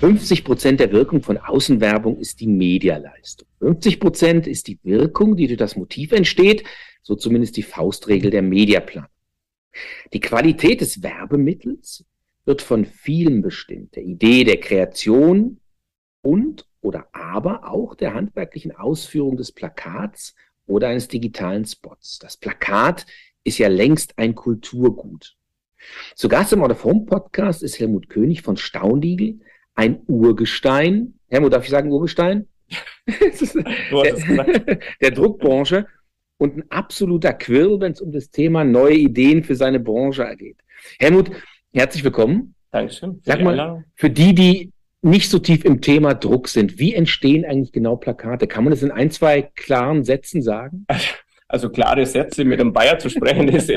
50 Prozent der Wirkung von Außenwerbung ist die Medialeistung. 50 Prozent ist die Wirkung, die durch das Motiv entsteht, so zumindest die Faustregel der Mediaplan. Die Qualität des Werbemittels wird von vielen bestimmt, der Idee der Kreation und oder aber auch der handwerklichen Ausführung des Plakats oder eines digitalen Spots. Das Plakat ist ja längst ein Kulturgut. Zu Gast im Out Podcast ist Helmut König von Staundiegel, ein Urgestein. Helmut, darf ich sagen Urgestein? der, der Druckbranche und ein absoluter Quill, wenn es um das Thema neue Ideen für seine Branche geht. Helmut, herzlich willkommen. Dankeschön. Sag mal, für die, die nicht so tief im Thema Druck sind, wie entstehen eigentlich genau Plakate? Kann man das in ein, zwei klaren Sätzen sagen? Also klare Sätze mit einem Bayer zu sprechen, ist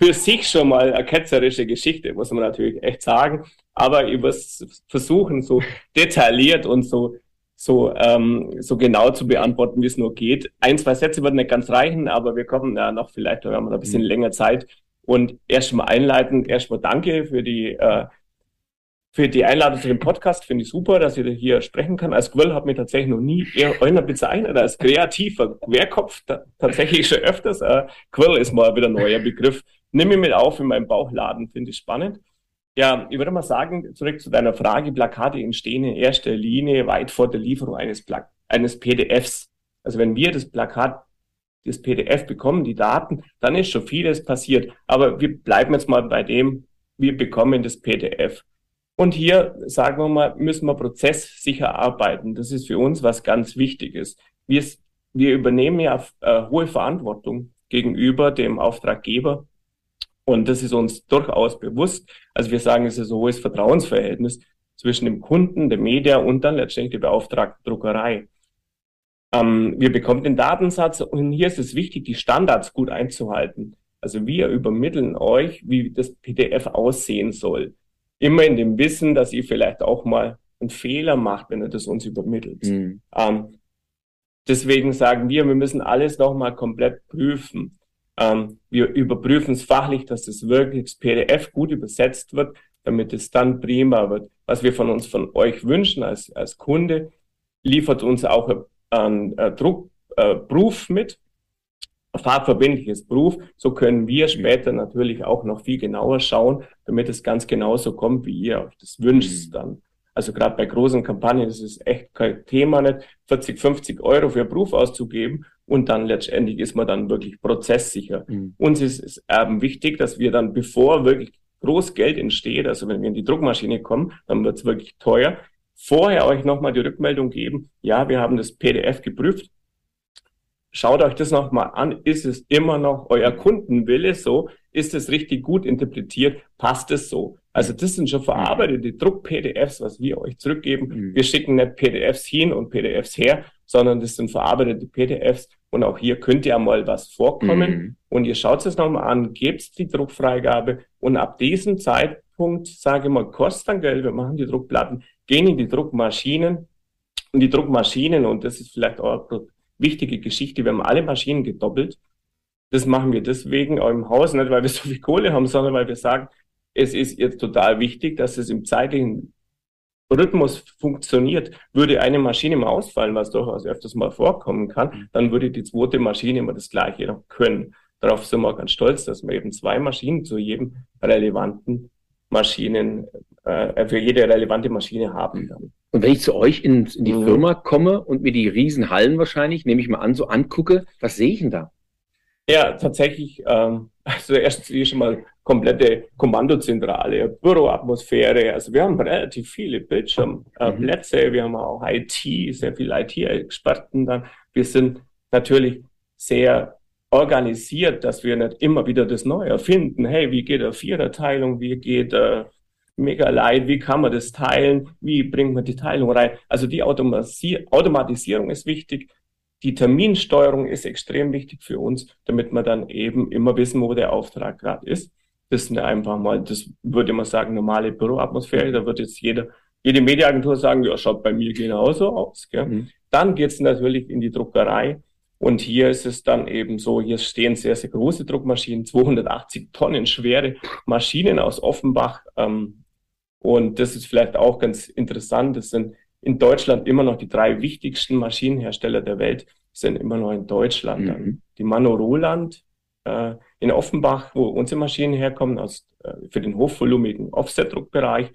für sich schon mal eine ketzerische Geschichte, muss man natürlich echt sagen. Aber ich muss versuchen, so detailliert und so, so, ähm, so genau zu beantworten, wie es nur geht. Ein, zwei Sätze würden nicht ganz reichen, aber wir kommen ja noch vielleicht, wir haben wir ein bisschen mhm. länger Zeit. Und erstmal einleitend, erstmal danke für die, äh, für die Einladung zu dem Podcast. Finde ich super, dass ich hier sprechen kann. Als Quill hat mich tatsächlich noch nie eher einer bezeichnet als kreativer Querkopf. tatsächlich schon öfters. Äh, Quill ist mal wieder ein neuer Begriff nimm mich mit auf in meinem Bauchladen, finde ich spannend. Ja, ich würde mal sagen, zurück zu deiner Frage, Plakate entstehen in erster Linie weit vor der Lieferung eines, Pla eines PDFs. Also wenn wir das Plakat, das PDF bekommen, die Daten, dann ist schon vieles passiert. Aber wir bleiben jetzt mal bei dem, wir bekommen das PDF. Und hier, sagen wir mal, müssen wir prozesssicher arbeiten. Das ist für uns was ganz Wichtiges. Wir, wir übernehmen ja äh, hohe Verantwortung gegenüber dem Auftraggeber und das ist uns durchaus bewusst. Also wir sagen, es ist ein hohes Vertrauensverhältnis zwischen dem Kunden, der Media und dann letztendlich der beauftragten Druckerei. Ähm, wir bekommen den Datensatz und hier ist es wichtig, die Standards gut einzuhalten. Also wir übermitteln euch, wie das PDF aussehen soll. Immer in dem Wissen, dass ihr vielleicht auch mal einen Fehler macht, wenn ihr das uns übermittelt. Mhm. Ähm, deswegen sagen wir, wir müssen alles nochmal komplett prüfen. Ähm, wir überprüfen es fachlich, dass das wirklich das PDF gut übersetzt wird, damit es dann prima wird. Was wir von uns, von euch wünschen als, als Kunde, liefert uns auch ein, ein Druckproof äh, mit, ein farbverbindliches Proof. So können wir später natürlich auch noch viel genauer schauen, damit es ganz genauso kommt, wie ihr euch das wünscht mhm. dann. Also gerade bei großen Kampagnen ist es echt kein Thema, nicht 40, 50 Euro für Proof auszugeben und dann letztendlich ist man dann wirklich prozesssicher. Mhm. Uns ist es eben wichtig, dass wir dann, bevor wirklich groß Geld entsteht, also wenn wir in die Druckmaschine kommen, dann wird es wirklich teuer, vorher euch nochmal die Rückmeldung geben, ja, wir haben das PDF geprüft, schaut euch das nochmal an, ist es immer noch euer Kundenwille so, ist es richtig gut interpretiert, passt es so. Also das sind schon verarbeitete Druck-PDFs, was wir euch zurückgeben. Mhm. Wir schicken nicht PDFs hin und PDFs her, sondern das sind verarbeitete PDFs und auch hier könnte ja mal was vorkommen. Mhm. Und ihr schaut es nochmal an, gebt die Druckfreigabe und ab diesem Zeitpunkt, sage ich mal, kostet dann Geld, wir machen die Druckplatten, gehen in die Druckmaschinen und die Druckmaschinen, und das ist vielleicht auch eine wichtige Geschichte, wir haben alle Maschinen gedoppelt. Das machen wir deswegen auch im Haus, nicht weil wir so viel Kohle haben, sondern weil wir sagen, es ist jetzt total wichtig, dass es im zeitlichen Rhythmus funktioniert, würde eine Maschine mal ausfallen, was durchaus öfters mal vorkommen kann, mhm. dann würde die zweite Maschine immer das Gleiche noch können. Darauf sind wir ganz stolz, dass wir eben zwei Maschinen zu jedem relevanten Maschinen, äh, für jede relevante Maschine haben dann. Und wenn ich zu euch in, in die mhm. Firma komme und mir die Riesenhallen wahrscheinlich, nehme ich mal an, so angucke, was sehe ich denn da? Ja, tatsächlich, ähm, also erst schon mal komplette Kommandozentrale, Büroatmosphäre. Also wir haben relativ viele Bildschirmplätze, mhm. wir haben auch IT, sehr viele IT-Experten dann. Wir sind natürlich sehr organisiert, dass wir nicht immer wieder das Neue erfinden. Hey, wie geht eine Viererteilung? Wie geht äh, Megalight? Wie kann man das teilen? Wie bringt man die Teilung rein? Also die Automasi Automatisierung ist wichtig. Die Terminsteuerung ist extrem wichtig für uns, damit wir dann eben immer wissen, wo der Auftrag gerade ist. Das sind einfach mal, das würde man sagen, normale Büroatmosphäre. Da wird jetzt jeder, jede Mediaagentur sagen, ja, schaut bei mir genauso aus. Gell? Mhm. Dann geht's natürlich in die Druckerei. Und hier ist es dann eben so, hier stehen sehr, sehr große Druckmaschinen, 280 Tonnen schwere Maschinen aus Offenbach. Ähm, Und das ist vielleicht auch ganz interessant. Das sind in Deutschland immer noch die drei wichtigsten Maschinenhersteller der Welt, sind immer noch in Deutschland. Mhm. Die Mano Roland äh, in Offenbach, wo unsere Maschinen herkommen, aus, äh, für den hochvolumigen Offset-Druckbereich.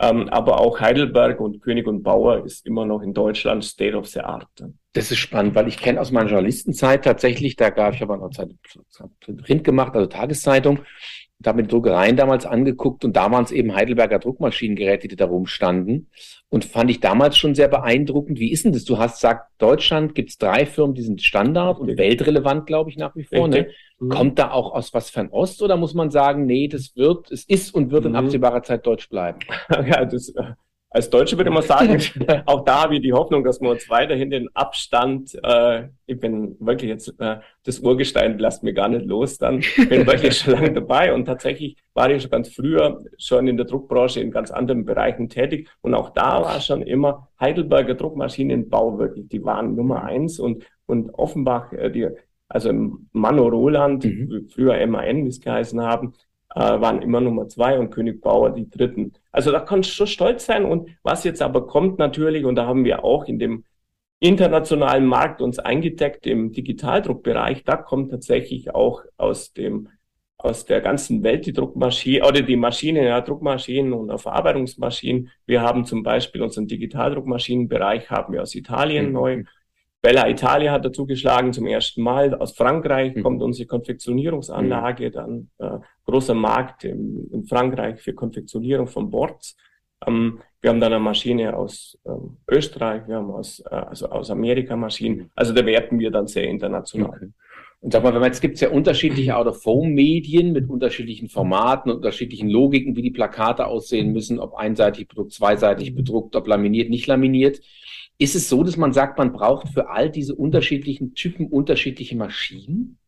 Ähm, aber auch Heidelberg und König und Bauer ist immer noch in Deutschland State of the Art. Das ist spannend, weil ich kenne aus meiner Journalistenzeit tatsächlich, da gab ich aber noch Zeit Print gemacht, also Tageszeitung, und habe mir Druckereien damals angeguckt und da waren es eben Heidelberger Druckmaschinengeräte, die da rumstanden. Und fand ich damals schon sehr beeindruckend. Wie ist denn das? Du hast gesagt, Deutschland gibt es drei Firmen, die sind Standard und weltrelevant, glaube ich, nach wie vor. Ne? Mhm. Kommt da auch aus was Fernost oder muss man sagen, nee, das wird, es ist und wird mhm. in absehbarer Zeit deutsch bleiben? ja, das, äh, als Deutsche würde man sagen, auch da habe ich die Hoffnung, dass wir uns weiterhin den Abstand, äh, ich bin wirklich jetzt, äh, das Urgestein lasst mir gar nicht los, dann bin wirklich schon lange dabei und tatsächlich war ich schon ganz früher schon in der Druckbranche in ganz anderen Bereichen tätig und auch da war schon immer Heidelberger Druckmaschinenbau wirklich, die waren Nummer eins und, und Offenbach, äh, die, also Mano Roland, mhm. früher MAN, wie es geheißen haben, äh, waren immer Nummer zwei und König Bauer die dritten. Also da kannst du schon stolz sein. Und was jetzt aber kommt natürlich, und da haben wir auch in dem internationalen Markt uns eingedeckt im Digitaldruckbereich, da kommt tatsächlich auch aus dem aus der ganzen Welt die Druckmaschine oder die Maschinen, ja, Druckmaschinen und Verarbeitungsmaschinen. Wir haben zum Beispiel unseren Digitaldruckmaschinenbereich haben wir aus Italien mhm. neu Bella Italia hat dazu geschlagen zum ersten Mal. Aus Frankreich mhm. kommt unsere Konfektionierungsanlage, mhm. dann äh, großer Markt im, in Frankreich für Konfektionierung von Boards. Ähm, wir haben dann eine Maschine aus ähm, Österreich, wir haben aus, äh, also aus Amerika Maschinen. Also da werten wir dann sehr international. Okay. Und sag mal, wenn man jetzt gibt es ja unterschiedliche Out-of-Home-Medien mit unterschiedlichen Formaten, unterschiedlichen Logiken, wie die Plakate aussehen müssen, ob einseitig bedruckt, zweiseitig bedruckt, ob laminiert, nicht laminiert. Ist es so, dass man sagt, man braucht für all diese unterschiedlichen Typen unterschiedliche Maschinen?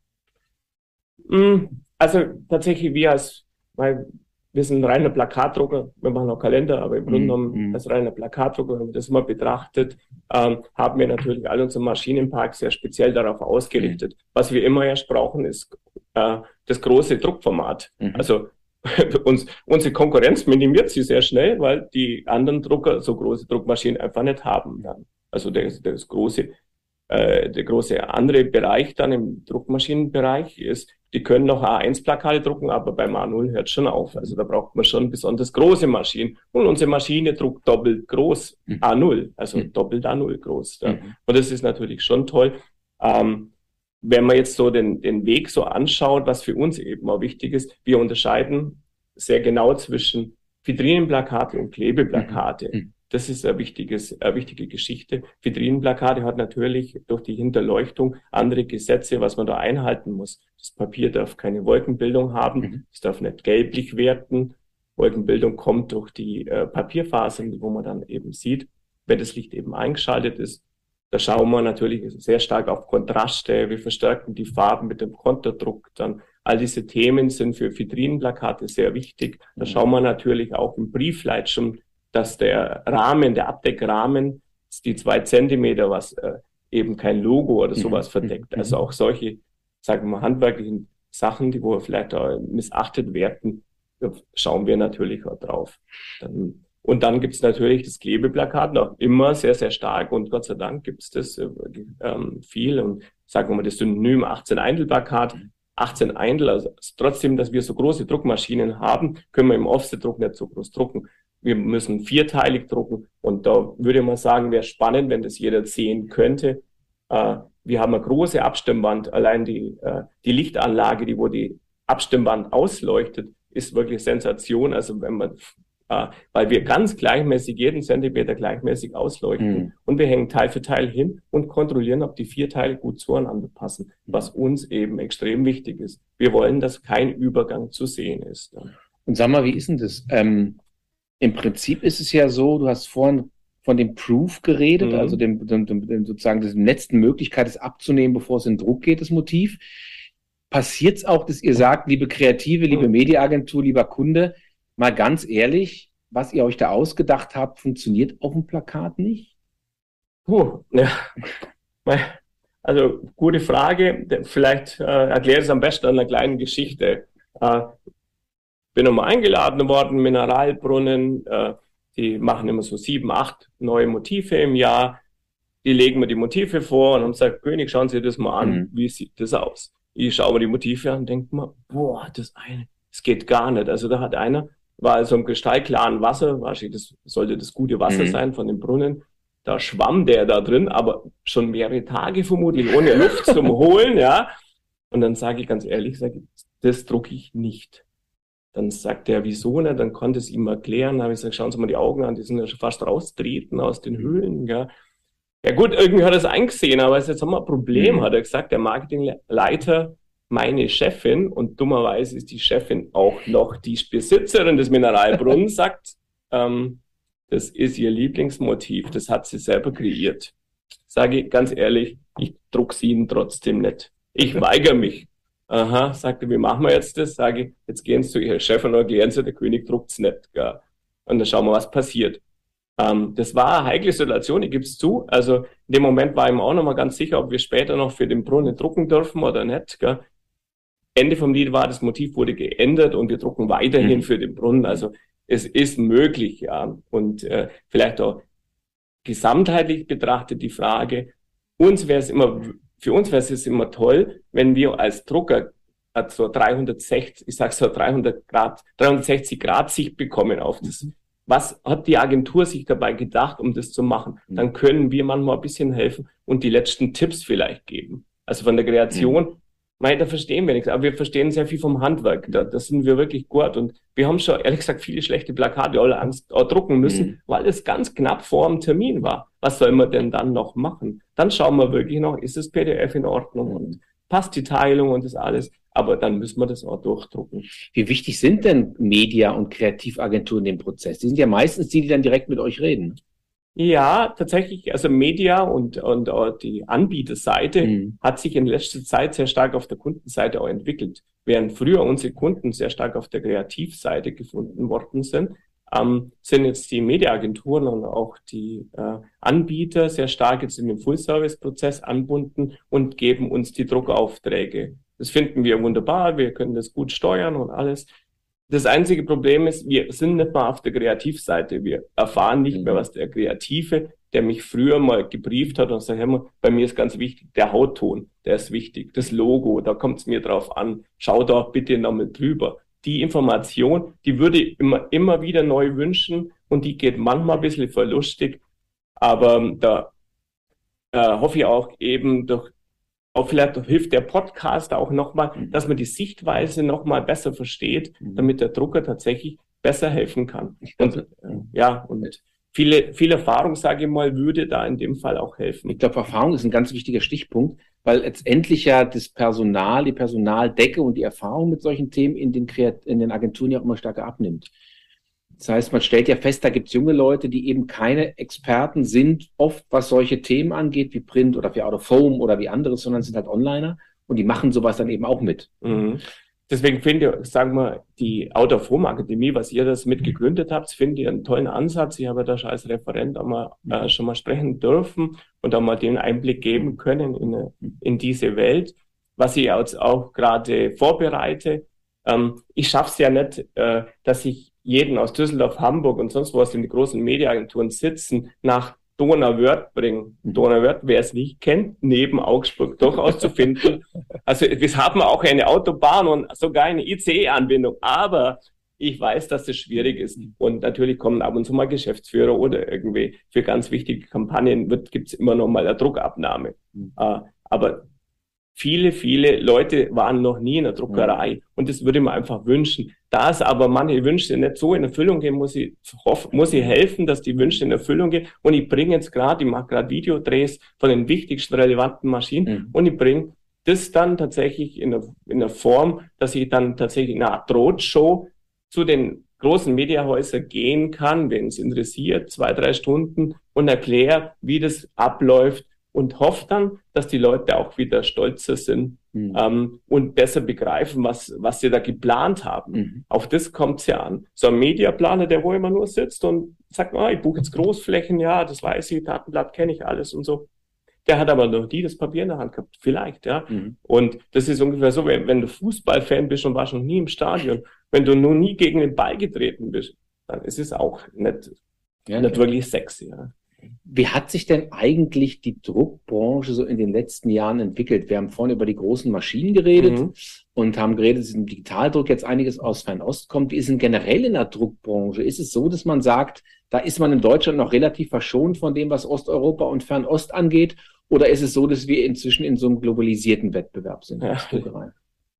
Hm, also tatsächlich wir als, weil wir sind reiner Plakatdrucker, wir machen auch Kalender, aber im Grunde genommen mm. als reiner Plakatdrucker, wenn man das mal betrachtet, ähm, haben wir natürlich all unseren Maschinenpark sehr speziell darauf ausgerichtet. Mm. Was wir immer erst brauchen, ist äh, das große Druckformat. Mm. Also uns, unsere Konkurrenz minimiert sie sehr schnell, weil die anderen Drucker so große Druckmaschinen einfach nicht haben. Dann. Also der, das große, äh, der große andere Bereich dann im Druckmaschinenbereich ist, die können noch A1-Plakate drucken, aber beim A0 hört schon auf. Also da braucht man schon besonders große Maschinen. Und unsere Maschine druckt doppelt groß mhm. A0, also mhm. doppelt A0 groß. Ja. Mhm. Und das ist natürlich schon toll. Ähm, wenn man jetzt so den, den Weg so anschaut, was für uns eben auch wichtig ist, wir unterscheiden sehr genau zwischen Vitrinenplakate und Klebeplakate. Mhm. Das ist eine, wichtiges, eine wichtige Geschichte. Vitrinenplakate hat natürlich durch die Hinterleuchtung andere Gesetze, was man da einhalten muss. Das Papier darf keine Wolkenbildung haben, mhm. es darf nicht gelblich werden. Wolkenbildung kommt durch die äh, Papierfasern, wo man dann eben sieht, wenn das Licht eben eingeschaltet ist, da schauen wir natürlich sehr stark auf Kontraste. Wir verstärken die Farben mit dem Konterdruck. Dann all diese Themen sind für Vitrinenplakate sehr wichtig. Da mhm. schauen wir natürlich auch im Briefleit schon, dass der Rahmen, der Abdeckrahmen, die zwei Zentimeter, was äh, eben kein Logo oder mhm. sowas verdeckt. Also mhm. auch solche, sagen wir mal, handwerklichen Sachen, die wo vielleicht auch missachtet werden, schauen wir natürlich auch drauf. Dann und dann gibt es natürlich das Klebeplakat noch immer sehr, sehr stark und Gott sei Dank gibt es das äh, ähm, viel und sagen wir mal das Synonym 18 Eindl-Plakat. 18 Eindl, also trotzdem, dass wir so große Druckmaschinen haben, können wir im Offset-Druck nicht so groß drucken. Wir müssen vierteilig drucken und da würde man sagen, wäre spannend, wenn das jeder sehen könnte. Äh, wir haben eine große Abstimmband, allein die, äh, die Lichtanlage, die wo die Abstimmband ausleuchtet, ist wirklich Sensation. Also wenn man weil wir ganz gleichmäßig jeden Zentimeter gleichmäßig ausleuchten mhm. und wir hängen Teil für Teil hin und kontrollieren, ob die vier Teile gut zueinander passen, was uns eben extrem wichtig ist. Wir wollen, dass kein Übergang zu sehen ist. Und sag mal, wie ist denn das? Ähm, Im Prinzip ist es ja so, du hast vorhin von dem Proof geredet, mhm. also dem, dem, dem, sozusagen der letzten Möglichkeit, es abzunehmen, bevor es in Druck geht, das Motiv. Passiert es auch, dass ihr sagt, liebe Kreative, liebe mhm. Mediaagentur, lieber Kunde, mal ganz ehrlich, was ihr euch da ausgedacht habt, funktioniert auf dem Plakat nicht? Puh, ja. Also, gute Frage. Vielleicht äh, erkläre ich es am besten an einer kleinen Geschichte. Äh, bin nochmal eingeladen worden, Mineralbrunnen, äh, die machen immer so sieben, acht neue Motive im Jahr. Die legen mir die Motive vor und haben gesagt, König, schauen Sie das mal an, mhm. wie sieht das aus? Ich schaue mir die Motive an und denke mir, boah, das eine, das geht gar nicht. Also da hat einer, war also im kristallklaren Wasser, wahrscheinlich das sollte das gute Wasser mhm. sein von dem Brunnen. Da schwamm der da drin, aber schon mehrere Tage vermutlich ohne Luft zum Holen, ja. Und dann sage ich ganz ehrlich, sage das drucke ich nicht. Dann sagt er, wieso nicht? Dann konnte es ihm erklären. Dann habe ich gesagt, schauen Sie mal die Augen an, die sind ja schon fast raustreten aus den Höhlen. Ja, ja gut, irgendwie hat er es eingesehen, aber jetzt haben wir ein Problem, mhm. hat er gesagt, der Marketingleiter, meine Chefin, und dummerweise ist die Chefin auch noch die Besitzerin des Mineralbrunnens, sagt, ähm, das ist ihr Lieblingsmotiv, das hat sie selber kreiert. Sage ich ganz ehrlich, ich druck's ihnen trotzdem nicht. Ich weigere mich. Aha, sagte, wie machen wir jetzt das? Sage ich, jetzt gehen Sie zu Ihrem Chef und erklären Sie, der König druckt's nicht. Gell? Und dann schauen wir, was passiert. Ähm, das war eine heikle Situation, ich gebe es zu. Also in dem Moment war ich mir auch noch mal ganz sicher, ob wir später noch für den Brunnen drucken dürfen oder nicht. Gell? Ende vom Lied war, das Motiv wurde geändert und wir drucken weiterhin mhm. für den Brunnen. Also es ist möglich, ja. Und äh, vielleicht auch gesamtheitlich betrachtet die Frage, uns wäre es immer, für uns wäre es immer toll, wenn wir als Drucker so 360, ich sag so 300 Grad, 360 Grad Sicht bekommen auf das. Mhm. Was hat die Agentur sich dabei gedacht, um das zu machen? Mhm. Dann können wir manchmal ein bisschen helfen und die letzten Tipps vielleicht geben. Also von der Kreation mhm. Mei, da verstehen wir nichts, aber wir verstehen sehr viel vom Handwerk. Da, da sind wir wirklich gut. Und wir haben schon, ehrlich gesagt, viele schlechte Plakate alle Angst auch drucken müssen, mhm. weil es ganz knapp vor dem Termin war. Was soll man denn dann noch machen? Dann schauen wir wirklich noch, ist das PDF in Ordnung und passt die Teilung und das alles. Aber dann müssen wir das auch durchdrucken. Wie wichtig sind denn Media- und Kreativagenturen in dem Prozess? Die sind ja meistens die, die dann direkt mit euch reden. Ja, tatsächlich, also Media und, und auch die Anbieterseite mhm. hat sich in letzter Zeit sehr stark auf der Kundenseite auch entwickelt. Während früher unsere Kunden sehr stark auf der Kreativseite gefunden worden sind, ähm, sind jetzt die Mediaagenturen und auch die äh, Anbieter sehr stark jetzt in den Full-Service-Prozess anbunden und geben uns die Druckaufträge. Das finden wir wunderbar, wir können das gut steuern und alles. Das einzige Problem ist, wir sind nicht mal auf der Kreativseite. Wir erfahren nicht mehr, mhm. was der Kreative, der mich früher mal gebrieft hat und sagt, hey, bei mir ist ganz wichtig, der Hautton, der ist wichtig, das Logo, da kommt es mir drauf an. Schau doch bitte nochmal drüber. Die Information, die würde ich immer, immer wieder neu wünschen und die geht manchmal ein bisschen verlustig. Aber da äh, hoffe ich auch eben durch auch vielleicht hilft der Podcast auch nochmal, mhm. dass man die Sichtweise nochmal besser versteht, mhm. damit der Drucker tatsächlich besser helfen kann. Und, äh, ja, und viele, viel Erfahrung, sage ich mal, würde da in dem Fall auch helfen. Ich glaube, Erfahrung ist ein ganz wichtiger Stichpunkt, weil letztendlich ja das Personal, die Personaldecke und die Erfahrung mit solchen Themen in den, Kreat in den Agenturen ja auch immer stärker abnimmt. Das heißt, man stellt ja fest, da gibt es junge Leute, die eben keine Experten sind, oft was solche Themen angeht, wie Print oder wie Out of Home oder wie anderes, sondern sind halt Onliner und die machen sowas dann eben auch mit. Mhm. Deswegen finde ich, sagen wir, die Out of Home Akademie, was ihr das mit gegründet habt, finde ich einen tollen Ansatz. Ich habe da schon als Referent auch mal, äh, schon mal sprechen dürfen und auch mal den Einblick geben können in, in diese Welt, was ich jetzt auch gerade vorbereite. Ähm, ich schaffe es ja nicht, äh, dass ich jeden aus Düsseldorf, Hamburg und sonst was in die großen Mediaagenturen sitzen, nach Donauwörth bringen. Mhm. Donauwörth, wer es nicht kennt, neben Augsburg durchaus zu finden. Also wir haben auch eine Autobahn und sogar eine ICE-Anbindung, aber ich weiß, dass das schwierig ist. Und natürlich kommen ab und zu mal Geschäftsführer oder irgendwie für ganz wichtige Kampagnen gibt es immer noch mal eine Druckabnahme. Mhm. Uh, aber viele, viele Leute waren noch nie in der Druckerei. Mhm. Und das würde ich mir einfach wünschen. Da es aber manche Wünsche nicht so in Erfüllung gehen, muss ich, muss ich helfen, dass die Wünsche in Erfüllung gehen. Und ich bringe jetzt gerade, ich mache gerade Videodrehs von den wichtigsten relevanten Maschinen mhm. und ich bringe das dann tatsächlich in der, in der Form, dass ich dann tatsächlich in einer Art Roadshow zu den großen Mediahäusern gehen kann, wenn es interessiert, zwei, drei Stunden und erkläre, wie das abläuft, und hoffe dann, dass die Leute auch wieder stolzer sind mhm. ähm, und besser begreifen, was, was sie da geplant haben. Mhm. Auf das kommt es ja an. So ein Mediaplaner, der wo immer nur sitzt und sagt, ah, ich buche jetzt Großflächen, ja, das weiß ich, Datenblatt kenne ich alles und so. Der hat aber noch nie das Papier in der Hand gehabt. Vielleicht, ja. Mhm. Und das ist ungefähr so, wenn, wenn du Fußballfan bist und warst noch nie im Stadion Wenn du nur nie gegen den Ball getreten bist, dann ist es auch nicht, ja, nicht wirklich sexy. Ja. Wie hat sich denn eigentlich die Druckbranche so in den letzten Jahren entwickelt? Wir haben vorhin über die großen Maschinen geredet mhm. und haben geredet, dass im Digitaldruck jetzt einiges aus Fernost kommt. Wie ist denn generell in der Druckbranche? Ist es so, dass man sagt, da ist man in Deutschland noch relativ verschont von dem, was Osteuropa und Fernost angeht? Oder ist es so, dass wir inzwischen in so einem globalisierten Wettbewerb sind? Ja.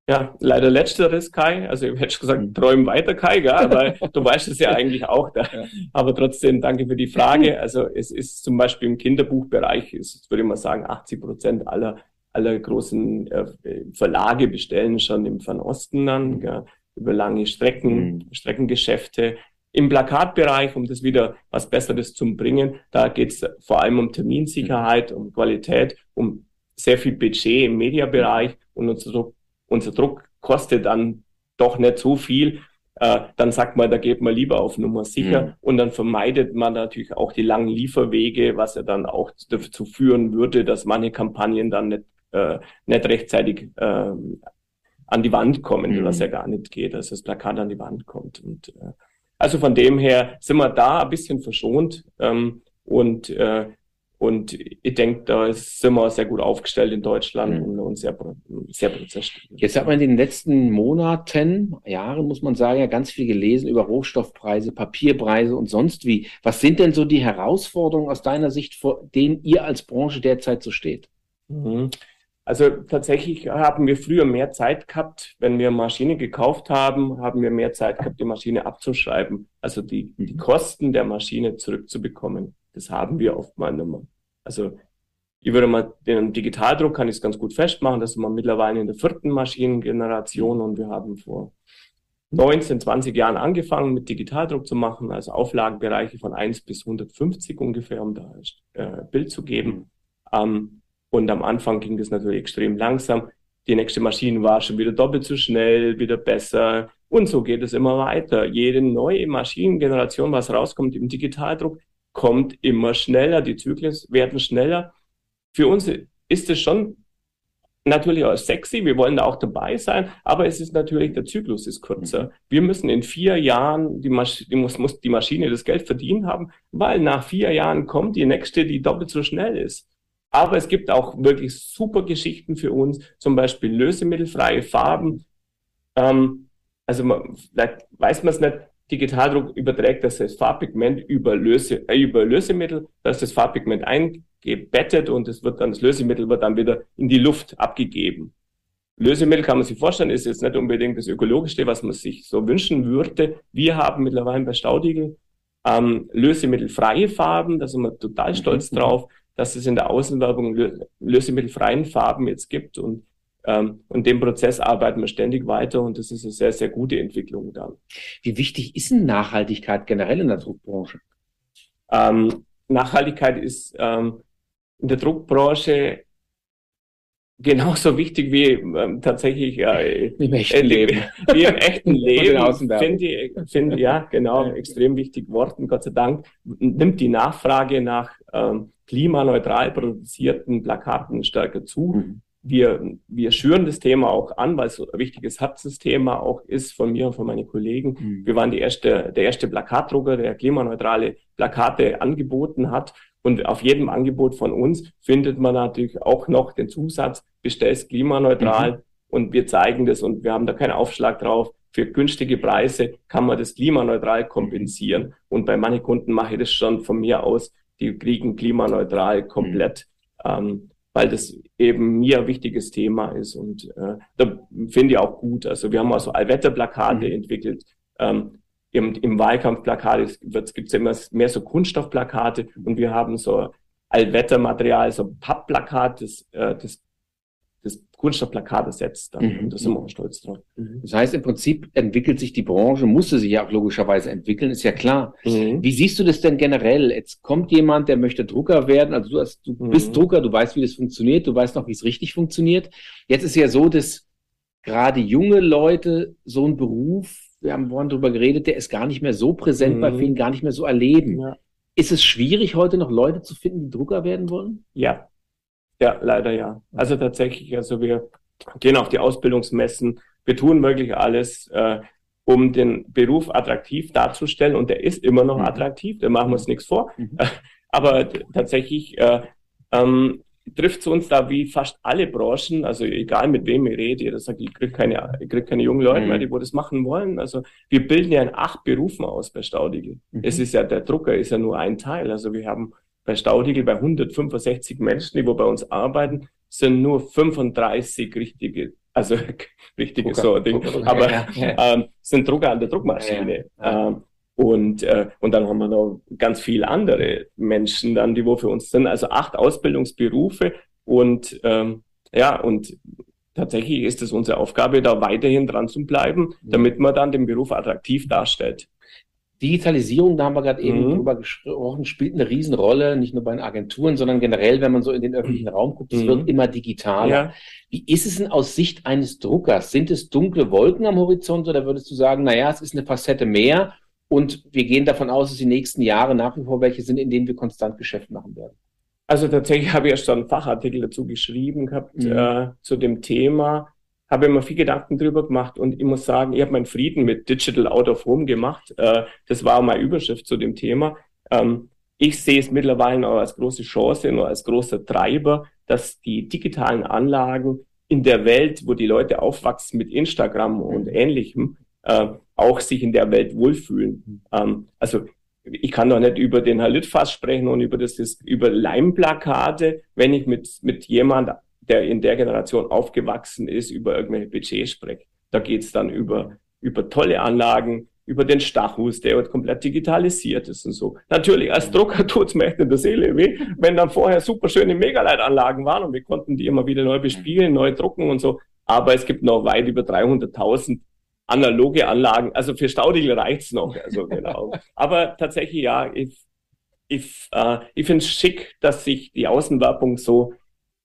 Ja, leider letzteres, Kai. Also ich hätte gesagt, mhm. träum weiter, Kai, gell? weil du weißt es ja eigentlich auch. Da. Ja. Aber trotzdem danke für die Frage. Also es ist zum Beispiel im Kinderbuchbereich, ist, würde ich mal sagen, 80 Prozent aller, aller großen äh, Verlage bestellen schon im Fernosten an, mhm. gell? über lange Strecken, mhm. Streckengeschäfte. Im Plakatbereich, um das wieder was Besseres zu bringen, da geht es vor allem um Terminsicherheit, um Qualität, um sehr viel Budget im Mediabereich und unser, unser Druck kostet dann doch nicht so viel. Äh, dann sagt man, da geht man lieber auf Nummer sicher mhm. und dann vermeidet man natürlich auch die langen Lieferwege, was ja dann auch dazu führen würde, dass manche Kampagnen dann nicht, äh, nicht rechtzeitig äh, an die Wand kommen, mhm. was ja gar nicht geht, dass das Plakat an die Wand kommt. Und äh, also von dem her sind wir da ein bisschen verschont. Ähm, und, äh, und ich denke, da sind wir sehr gut aufgestellt in Deutschland mhm. und sehr, sehr prozessstill. Jetzt hat man in den letzten Monaten, Jahren, muss man sagen, ja ganz viel gelesen über Rohstoffpreise, Papierpreise und sonst wie. Was sind denn so die Herausforderungen aus deiner Sicht, vor denen ihr als Branche derzeit so steht? Mhm. Also tatsächlich haben wir früher mehr Zeit gehabt, wenn wir Maschine gekauft haben, haben wir mehr Zeit gehabt, die Maschine abzuschreiben, also die, die Kosten der Maschine zurückzubekommen. Das haben wir oftmals nicht mehr. Also ich würde mal den Digitaldruck kann ich es ganz gut festmachen, dass wir mittlerweile in der vierten Maschinengeneration und wir haben vor 19, 20 Jahren angefangen mit Digitaldruck zu machen, also Auflagenbereiche von 1 bis 150 ungefähr, um da äh, Bild zu geben. Ähm, und am Anfang ging das natürlich extrem langsam. Die nächste Maschine war schon wieder doppelt so schnell, wieder besser. Und so geht es immer weiter. Jede neue Maschinengeneration, was rauskommt im Digitaldruck, kommt immer schneller. Die Zyklen werden schneller. Für uns ist es schon natürlich auch sexy. Wir wollen da auch dabei sein. Aber es ist natürlich, der Zyklus ist kürzer. Wir müssen in vier Jahren, die, Masch die muss, muss die Maschine das Geld verdient haben, weil nach vier Jahren kommt die nächste, die doppelt so schnell ist. Aber es gibt auch wirklich super Geschichten für uns, zum Beispiel lösemittelfreie Farben. Ähm, also man, vielleicht weiß man es nicht, Digitaldruck überträgt das, das Farbpigment über, Löse, äh, über Lösemittel, da ist das Farbpigment eingebettet und es wird dann, das Lösemittel wird dann wieder in die Luft abgegeben. Lösemittel kann man sich vorstellen, ist jetzt nicht unbedingt das Ökologischste, was man sich so wünschen würde. Wir haben mittlerweile bei Staudigel ähm, lösemittelfreie Farben, da sind wir total stolz mhm. drauf dass es in der Außenwerbung lösemittelfreien Farben jetzt gibt und und dem Prozess arbeiten wir ständig weiter und das ist eine sehr, sehr gute Entwicklung dann. Wie wichtig ist denn Nachhaltigkeit generell in der Druckbranche? Ähm, Nachhaltigkeit ist ähm, in der Druckbranche genauso wichtig wie ähm, tatsächlich äh, im echten äh, Leben. Wie im echten Leben. Finde ich, find, ja, genau, extrem wichtig Worten, Gott sei Dank. Nimmt die Nachfrage nach ähm, klimaneutral produzierten Plakaten stärker zu. Mhm. Wir, wir schüren das Thema auch an, weil es so ein wichtiges Herzensthema auch ist von mir und von meinen Kollegen. Mhm. Wir waren die erste, der erste Plakatdrucker, der klimaneutrale Plakate angeboten hat. Und auf jedem Angebot von uns findet man natürlich auch noch den Zusatz, bestellst klimaneutral. Mhm. Und wir zeigen das und wir haben da keinen Aufschlag drauf. Für günstige Preise kann man das klimaneutral kompensieren. Und bei manchen Kunden mache ich das schon von mir aus die kriegen klimaneutral komplett, mhm. ähm, weil das eben mir ein wichtiges Thema ist. Und äh, da finde ich auch gut. Also wir haben also Allwetterplakate mhm. entwickelt. Ähm, im, Im Wahlkampfplakat gibt es immer mehr so Kunststoffplakate und wir haben so Allwettermaterial, so Pappplakat, das, äh, das das Kunststoffplakat ersetzt. Dann. Mhm. Da sind wir auch stolz drauf. Mhm. Das heißt, im Prinzip entwickelt sich die Branche, musste sich ja auch logischerweise entwickeln, ist ja klar. Mhm. Wie siehst du das denn generell? Jetzt kommt jemand, der möchte Drucker werden. Also du, hast, du mhm. bist Drucker, du weißt, wie das funktioniert, du weißt noch, wie es richtig funktioniert. Jetzt ist ja so, dass gerade junge Leute so einen Beruf, wir haben vorhin drüber geredet, der ist gar nicht mehr so präsent bei mhm. vielen, gar nicht mehr so erleben. Ja. Ist es schwierig, heute noch Leute zu finden, die Drucker werden wollen? Ja, ja, leider ja. Also tatsächlich, also wir gehen auf die Ausbildungsmessen, wir tun wirklich alles. Äh, um den Beruf attraktiv darzustellen. Und der ist immer noch mhm. attraktiv, da machen wir uns nichts vor. Mhm. Aber tatsächlich äh, ähm, trifft es uns da wie fast alle Branchen, also egal mit wem ich rede, jeder sagt, ich kriege keine, ich krieg keine jungen Leute mhm. mehr, die wo das machen wollen. Also wir bilden ja in acht Berufen aus bei Staudigel. Mhm. Es ist ja, der Drucker ist ja nur ein Teil. Also wir haben bei Staudigel bei 165 Menschen, die wo bei uns arbeiten, sind nur 35 richtige, also richtige Drucker, so Ding, Drucker, aber ja, ja. Ähm, sind Drucker an der Druckmaschine. Ja, ähm, und, äh, und dann haben wir noch ganz viele andere Menschen dann, die wo für uns sind. Also acht Ausbildungsberufe und ähm, ja, und tatsächlich ist es unsere Aufgabe, da weiterhin dran zu bleiben, damit man dann den Beruf attraktiv darstellt. Digitalisierung, da haben wir gerade eben mhm. drüber gesprochen, spielt eine Riesenrolle, nicht nur bei den Agenturen, sondern generell, wenn man so in den öffentlichen mhm. Raum guckt, es mhm. wird immer digitaler. Ja. Wie ist es denn aus Sicht eines Druckers? Sind es dunkle Wolken am Horizont oder würdest du sagen, naja, es ist eine Facette mehr und wir gehen davon aus, dass die nächsten Jahre nach wie vor welche sind, in denen wir konstant Geschäft machen werden? Also tatsächlich habe ich erst einen Fachartikel dazu geschrieben gehabt mhm. äh, zu dem Thema habe mir viel Gedanken drüber gemacht und ich muss sagen, ich habe meinen Frieden mit Digital Out of Home gemacht. Äh, das war meine Überschrift zu dem Thema. Ähm, ich sehe es mittlerweile auch als große Chance und als großer Treiber, dass die digitalen Anlagen in der Welt, wo die Leute aufwachsen mit Instagram und ähnlichem, äh, auch sich in der Welt wohlfühlen. Ähm, also ich kann doch nicht über den Herr Litfass sprechen und über das über Leimplakate, wenn ich mit, mit jemand der in der Generation aufgewachsen ist, über irgendwelche Budgets spricht. Da geht's dann über, über tolle Anlagen, über den Stachus, der jetzt komplett digitalisiert ist und so. Natürlich, als Drucker tut's mir echt in der Seele weh, wenn dann vorher super schöne Megalight-Anlagen waren und wir konnten die immer wieder neu bespielen, neu drucken und so. Aber es gibt noch weit über 300.000 analoge Anlagen. Also für Staudigl reicht's noch. Also genau. Aber tatsächlich ja, ich, ich, äh, ich finde es schick, dass sich die Außenwerbung so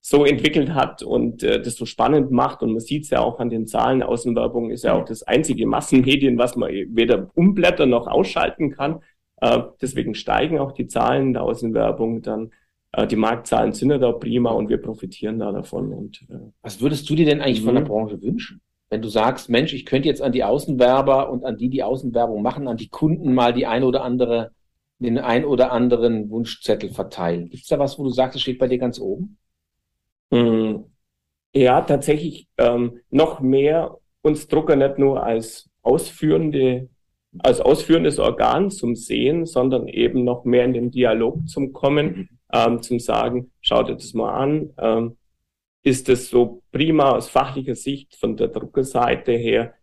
so entwickelt hat und äh, das so spannend macht. Und man sieht es ja auch an den Zahlen. Außenwerbung ist ja auch das einzige Massenmedien, was man weder umblättern noch ausschalten kann. Äh, deswegen steigen auch die Zahlen der Außenwerbung dann. Äh, die Marktzahlen sind ja da prima und wir profitieren da davon. Und, äh, was würdest du dir denn eigentlich von der mhm. Branche wünschen? Wenn du sagst, Mensch, ich könnte jetzt an die Außenwerber und an die, die Außenwerbung machen, an die Kunden mal die ein oder andere, den ein oder anderen Wunschzettel verteilen. Gibt es da was, wo du sagst, es steht bei dir ganz oben? Mm, ja, tatsächlich ähm, noch mehr uns Drucker nicht nur als ausführende, als ausführendes Organ zum Sehen, sondern eben noch mehr in den Dialog zum Kommen, ähm, zum Sagen, schaut euch das mal an, ähm, ist es so prima aus fachlicher Sicht von der Druckerseite her,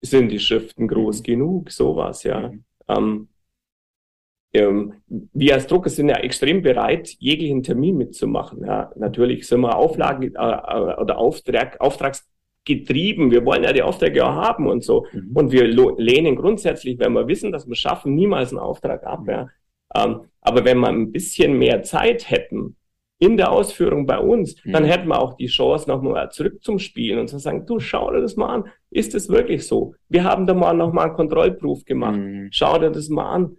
sind die Schriften groß genug, sowas, ja. Mhm. Ähm, ähm, wir als Drucker sind ja extrem bereit, jeglichen Termin mitzumachen. Ja, natürlich sind wir Auflagen äh, äh oder Auftrag, auftragsgetrieben. Wir wollen ja die Aufträge auch haben und so. Mhm. Und wir lehnen grundsätzlich, wenn wir wissen, dass wir schaffen, niemals einen Auftrag ab. Ja. Ähm, aber wenn wir ein bisschen mehr Zeit hätten in der Ausführung bei uns, mhm. dann hätten wir auch die Chance, nochmal zurück zum Spielen und zu sagen, du schau dir das mal an. Ist es wirklich so? Wir haben da mal nochmal einen Kontrollproof gemacht. Mhm. Schau dir das mal an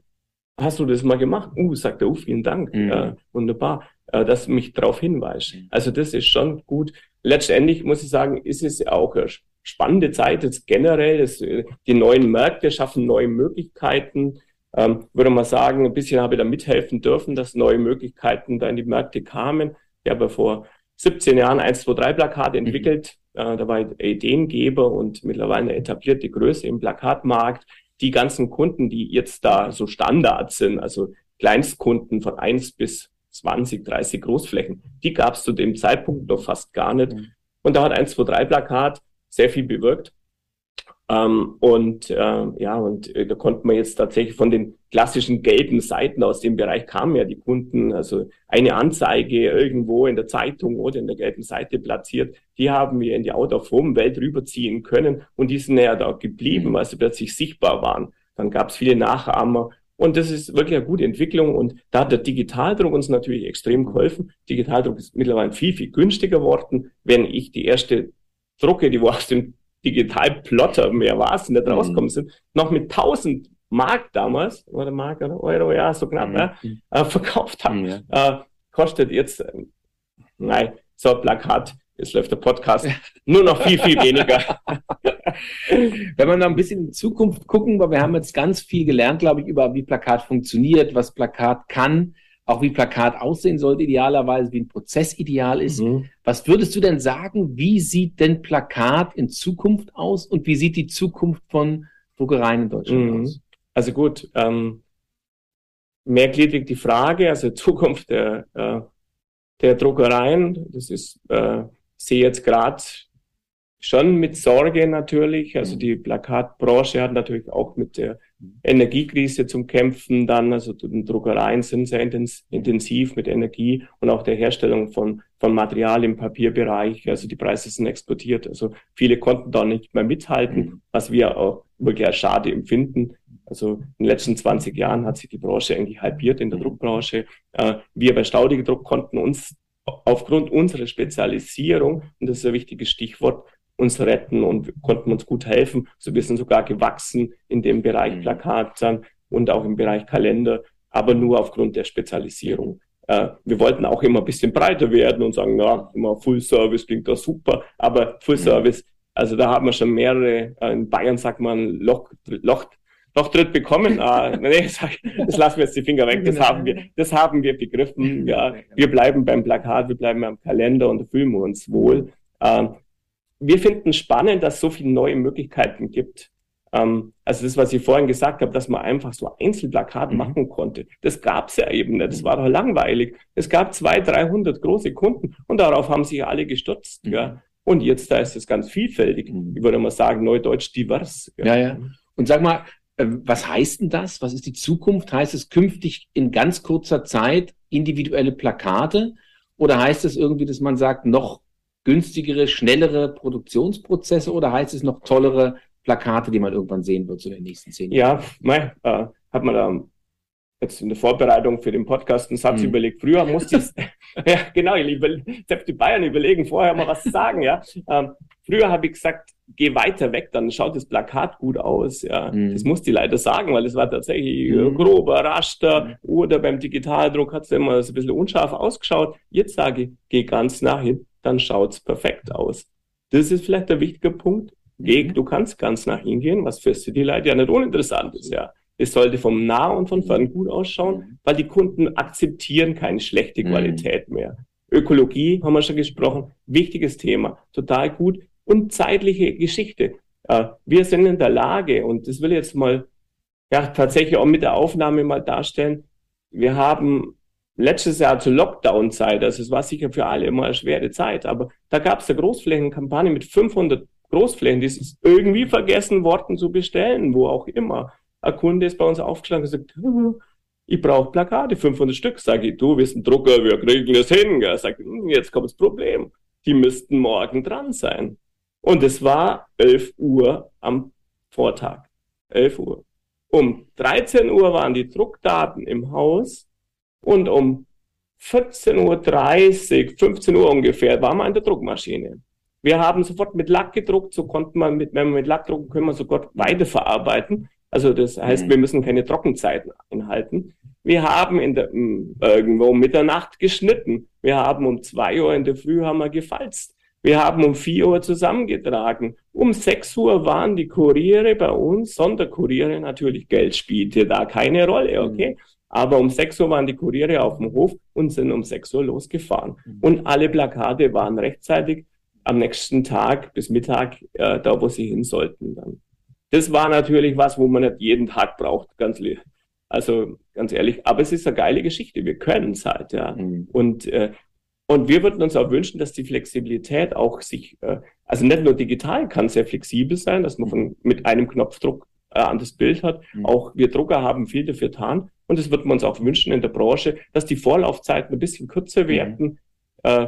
hast du das mal gemacht? Uh, sagt er, uh, vielen Dank. Mhm. Äh, wunderbar, äh, dass du mich darauf hinweist. Mhm. Also das ist schon gut. Letztendlich muss ich sagen, ist es auch eine spannende Zeit jetzt generell. Das, äh, die neuen Märkte schaffen neue Möglichkeiten. Ähm, würde mal sagen, ein bisschen habe ich da mithelfen dürfen, dass neue Möglichkeiten da in die Märkte kamen. Ich habe vor 17 Jahren 1, 2, 3 Plakate mhm. entwickelt. Mhm. Äh, da war ich Ideengeber und mittlerweile eine etablierte Größe im Plakatmarkt die ganzen Kunden, die jetzt da so Standard sind, also Kleinstkunden von eins bis 20, 30 Großflächen, die gab es zu dem Zeitpunkt noch fast gar nicht. Mhm. Und da hat 1, 2, 3 Plakat sehr viel bewirkt. Ähm, und äh, ja, und äh, da konnte man jetzt tatsächlich von den klassischen gelben Seiten aus dem Bereich kamen ja die Kunden, also eine Anzeige irgendwo in der Zeitung oder in der gelben Seite platziert, die haben wir in die Out-of-Home-Welt rüberziehen können und die sind ja da geblieben, weil sie plötzlich sichtbar waren. Dann gab es viele Nachahmer und das ist wirklich eine gute Entwicklung und da hat der Digitaldruck uns natürlich extrem geholfen. Digitaldruck ist mittlerweile viel, viel günstiger geworden. Wenn ich die erste Drucke, die wo aus dem Digitalplotter, mehr war es, nicht mhm. rauskommen sind, noch mit 1000 Mark damals, oder Mark oder Euro, ja, so knapp, mhm. ja, äh, verkauft haben, ja. äh, kostet jetzt, äh, nein, so ein Plakat Jetzt läuft der Podcast nur noch viel, viel weniger. Wenn wir noch ein bisschen in Zukunft gucken, weil wir haben jetzt ganz viel gelernt, glaube ich, über wie Plakat funktioniert, was Plakat kann, auch wie Plakat aussehen sollte idealerweise, wie ein Prozess ideal ist. Mhm. Was würdest du denn sagen, wie sieht denn Plakat in Zukunft aus und wie sieht die Zukunft von Druckereien in Deutschland mhm. aus? Also gut, ähm, mehrgliedrig die Frage, also Zukunft der, äh, der Druckereien, das ist, äh, sehe jetzt gerade schon mit Sorge natürlich. Also die Plakatbranche hat natürlich auch mit der Energiekrise zum Kämpfen dann. Also die Druckereien sind sehr intensiv mit Energie und auch der Herstellung von, von Material im Papierbereich. Also die Preise sind explodiert. Also viele konnten da nicht mehr mithalten, was wir auch wirklich als schade empfinden. Also in den letzten 20 Jahren hat sich die Branche eigentlich halbiert in der Druckbranche. Äh, wir bei Staudige Druck konnten uns aufgrund unserer Spezialisierung, und das ist ein wichtiges Stichwort, uns retten und konnten uns gut helfen. So wir sind sogar gewachsen in dem Bereich mhm. Plakat dann und auch im Bereich Kalender, aber nur aufgrund der Spezialisierung. Äh, wir wollten auch immer ein bisschen breiter werden und sagen, na, immer Full Service klingt doch super, aber Full mhm. Service, also da haben wir schon mehrere, äh, in Bayern sagt man Loch, Loch, Lochtritt bekommen. Ah, nee, das lassen wir jetzt die Finger weg. Das genau. haben wir, das haben wir begriffen. Ja, wir bleiben beim Plakat, wir bleiben beim Kalender und da fühlen wir uns wohl. Ähm, wir finden spannend, dass es so viele neue Möglichkeiten gibt. Ähm, also das, was ich vorhin gesagt habe, dass man einfach so Einzelplakat mhm. machen konnte, das gab es ja eben nicht. Das war doch langweilig. Es gab zwei, 300 große Kunden und darauf haben sich alle gestürzt. Mhm. Ja. Und jetzt da ist es ganz vielfältig. Mhm. Ich würde mal sagen, neudeutsch divers. Ja, ja. ja. Und sag mal, äh, was heißt denn das? Was ist die Zukunft? Heißt es künftig in ganz kurzer Zeit individuelle Plakate? Oder heißt es irgendwie, dass man sagt, noch günstigere, schnellere Produktionsprozesse oder heißt es noch tollere Plakate, die man irgendwann sehen wird so in den nächsten zehn Jahren? Ja, äh, hat man da jetzt in der Vorbereitung für den Podcast einen Satz hm. überlegt. Früher musste ich, ja genau, ich selbst die Bayern überlegen vorher mal was zu sagen, ja. Ähm, früher habe ich gesagt, geh weiter weg, dann schaut das Plakat gut aus. Ja, mhm. das musste ich leider sagen, weil es war tatsächlich mhm. grober Raster mhm. oder beim Digitaldruck hat es immer so ein bisschen unscharf ausgeschaut. Jetzt sage ich, geh ganz nach hin, dann schaut's perfekt aus. Das ist vielleicht der wichtige Punkt. Geh, mhm. du kannst ganz nach hingehen, was für die Leute ja nicht uninteressant ist, ja. Es sollte vom Nah und von Fern gut ausschauen, mhm. weil die Kunden akzeptieren keine schlechte mhm. Qualität mehr. Ökologie haben wir schon gesprochen, wichtiges Thema, total gut und zeitliche Geschichte. Äh, wir sind in der Lage, und das will ich jetzt mal ja, tatsächlich auch mit der Aufnahme mal darstellen, wir haben letztes Jahr zur Lockdown-Zeit, also es war sicher für alle immer eine schwere Zeit, aber da gab es eine Großflächenkampagne mit 500 Großflächen, die ist irgendwie vergessen worden zu bestellen, wo auch immer. Ein Kunde ist bei uns aufgeschlagen und gesagt, ich brauche Plakate, 500 Stück. Sage ich, du bist ein Drucker, wir kriegen das hin. Sag ich, hm, jetzt kommt das Problem. Die müssten morgen dran sein. Und es war 11 Uhr am Vortag. 11 Uhr. Um 13 Uhr waren die Druckdaten im Haus und um 14.30 Uhr, 15 Uhr ungefähr, waren wir an der Druckmaschine. Wir haben sofort mit Lack gedruckt, so konnten wir mit, wenn wir mit Lack drucken, können wir sofort weiterverarbeiten. Also das heißt, mhm. wir müssen keine Trockenzeiten einhalten. Wir haben in der, irgendwo um Mitternacht geschnitten. Wir haben um zwei Uhr in der Früh haben wir gefalzt. Wir haben um vier Uhr zusammengetragen. Um sechs Uhr waren die Kuriere bei uns, Sonderkuriere natürlich, Geld spielte da keine Rolle, okay? Mhm. Aber um sechs Uhr waren die Kuriere auf dem Hof und sind um sechs Uhr losgefahren. Mhm. Und alle Plakate waren rechtzeitig am nächsten Tag bis Mittag äh, da, wo sie hin sollten dann. Das war natürlich was, wo man nicht jeden Tag braucht, ganz also ganz ehrlich. Aber es ist eine geile Geschichte. Wir können es halt, ja. Mhm. Und äh, und wir würden uns auch wünschen, dass die Flexibilität auch sich, äh, also nicht nur digital kann sehr flexibel sein, dass man von, mit einem Knopfdruck äh, an das Bild hat. Mhm. Auch wir Drucker haben viel dafür getan. Und das würden wir uns auch wünschen in der Branche, dass die Vorlaufzeiten ein bisschen kürzer mhm. werden, äh,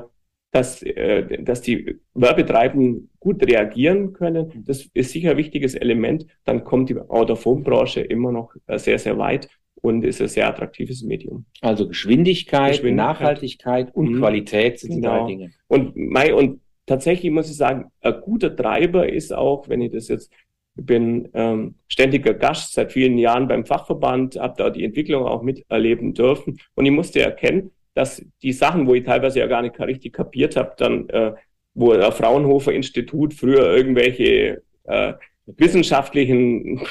dass, äh, dass die Werbetreibenden gut reagieren können. Mhm. Das ist sicher ein wichtiges Element. Dann kommt die Out-of-Home-Branche immer noch äh, sehr, sehr weit und ist ein sehr attraktives Medium. Also Geschwindigkeit, Geschwindigkeit. Nachhaltigkeit und mhm. Qualität sind genau. die drei Dinge. Und, Mai, und tatsächlich muss ich sagen, ein guter Treiber ist auch, wenn ich das jetzt ich bin ähm, ständiger Gast seit vielen Jahren beim Fachverband, habe da die Entwicklung auch miterleben dürfen und ich musste erkennen, dass die Sachen, wo ich teilweise ja gar nicht richtig kapiert habe, dann äh, wo das Fraunhofer Institut früher irgendwelche äh, wissenschaftlichen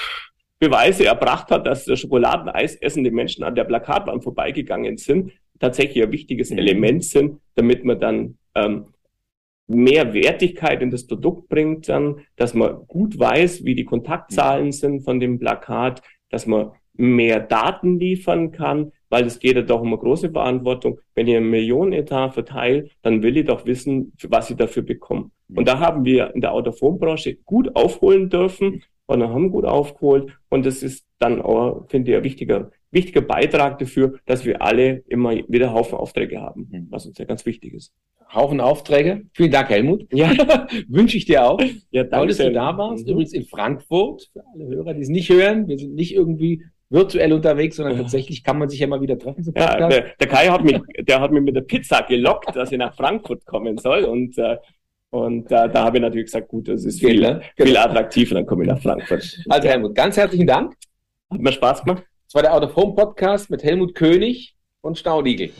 Beweise erbracht hat, dass Schokoladeneis essende Menschen an der Plakatwand vorbeigegangen sind, tatsächlich ein wichtiges mhm. Element sind, damit man dann ähm, mehr Wertigkeit in das Produkt bringt, dann, dass man gut weiß, wie die Kontaktzahlen mhm. sind von dem Plakat, dass man mehr Daten liefern kann, weil es geht ja doch um eine große Verantwortung. Wenn ich einen Millionenetat verteile, dann will ich doch wissen, was ich dafür bekomme. Und da haben wir in der Autophonbranche gut aufholen dürfen und haben gut aufgeholt. Und das ist dann auch, finde ich, ein wichtiger, wichtiger Beitrag dafür, dass wir alle immer wieder Haufen Aufträge haben, mhm. was uns ja ganz wichtig ist. Haufen Aufträge. Vielen Dank, Helmut. Ja, wünsche ich dir auch. Ja, danke. Toll, dass du da warst. Mhm. Übrigens in Frankfurt, für alle Hörer, die es nicht hören. Wir sind nicht irgendwie virtuell unterwegs, sondern tatsächlich kann man sich ja mal wieder treffen. ja, der, der, Kai hat mich, der hat mich mit der Pizza gelockt, dass ich nach Frankfurt kommen soll und äh, und äh, da habe ich natürlich gesagt, gut, das ist viel, viel, viel genau. attraktiver, dann komme ich nach Frankfurt. Also Helmut, ganz herzlichen Dank. Hat mir Spaß gemacht. Das war der Out of Home Podcast mit Helmut König und Staudigel.